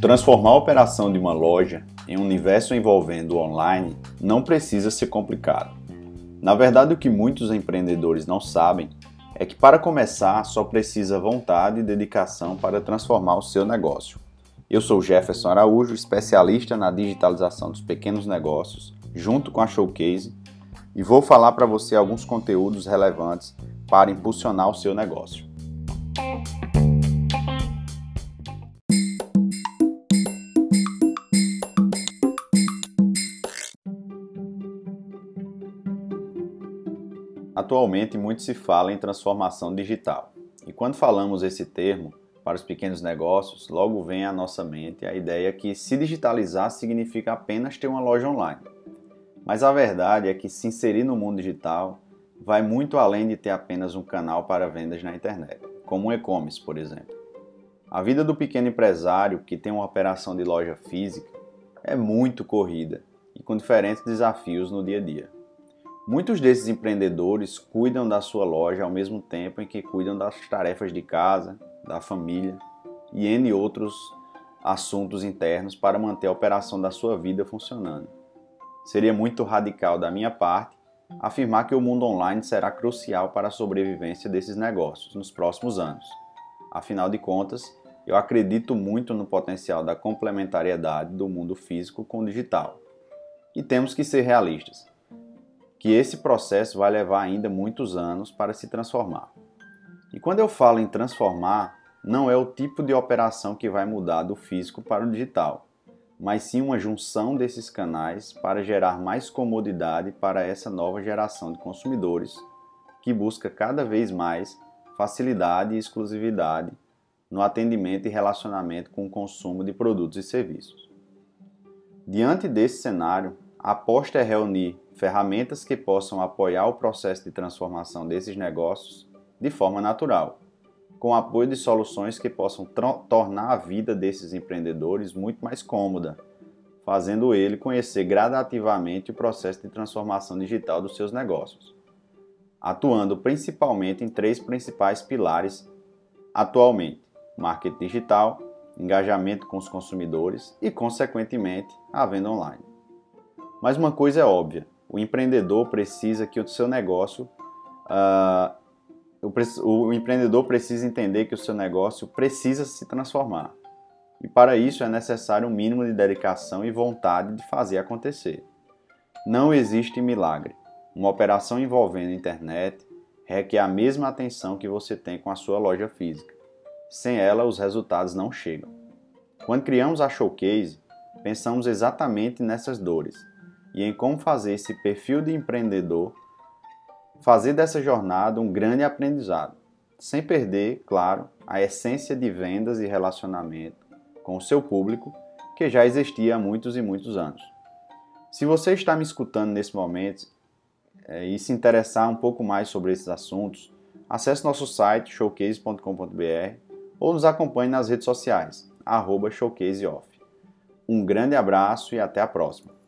Transformar a operação de uma loja em um universo envolvendo o online não precisa ser complicado. Na verdade, o que muitos empreendedores não sabem é que para começar só precisa vontade e dedicação para transformar o seu negócio. Eu sou Jefferson Araújo, especialista na digitalização dos pequenos negócios, junto com a Showcase, e vou falar para você alguns conteúdos relevantes para impulsionar o seu negócio. Atualmente, muito se fala em transformação digital. E quando falamos esse termo para os pequenos negócios, logo vem à nossa mente a ideia que se digitalizar significa apenas ter uma loja online. Mas a verdade é que se inserir no mundo digital vai muito além de ter apenas um canal para vendas na internet, como um e-commerce, por exemplo. A vida do pequeno empresário que tem uma operação de loja física é muito corrida e com diferentes desafios no dia a dia. Muitos desses empreendedores cuidam da sua loja ao mesmo tempo em que cuidam das tarefas de casa, da família e N outros assuntos internos para manter a operação da sua vida funcionando. Seria muito radical da minha parte afirmar que o mundo online será crucial para a sobrevivência desses negócios nos próximos anos. Afinal de contas, eu acredito muito no potencial da complementariedade do mundo físico com o digital. E temos que ser realistas que esse processo vai levar ainda muitos anos para se transformar. E quando eu falo em transformar, não é o tipo de operação que vai mudar do físico para o digital, mas sim uma junção desses canais para gerar mais comodidade para essa nova geração de consumidores que busca cada vez mais facilidade e exclusividade no atendimento e relacionamento com o consumo de produtos e serviços. Diante desse cenário, aposta é reunir ferramentas que possam apoiar o processo de transformação desses negócios de forma natural, com apoio de soluções que possam tornar a vida desses empreendedores muito mais cômoda, fazendo ele conhecer gradativamente o processo de transformação digital dos seus negócios, atuando principalmente em três principais pilares atualmente: marketing digital, engajamento com os consumidores e, consequentemente, a venda online. Mas uma coisa é óbvia: o empreendedor precisa que o seu negócio, uh, o, o empreendedor precisa entender que o seu negócio precisa se transformar. E para isso é necessário um mínimo de dedicação e vontade de fazer acontecer. Não existe milagre. Uma operação envolvendo internet requer a mesma atenção que você tem com a sua loja física. Sem ela, os resultados não chegam. Quando criamos a Showcase, pensamos exatamente nessas dores e em como fazer esse perfil de empreendedor fazer dessa jornada um grande aprendizado, sem perder, claro, a essência de vendas e relacionamento com o seu público que já existia há muitos e muitos anos. Se você está me escutando nesse momento é, e se interessar um pouco mais sobre esses assuntos, acesse nosso site showcase.com.br ou nos acompanhe nas redes sociais, showcaseoff. Um grande abraço e até a próxima!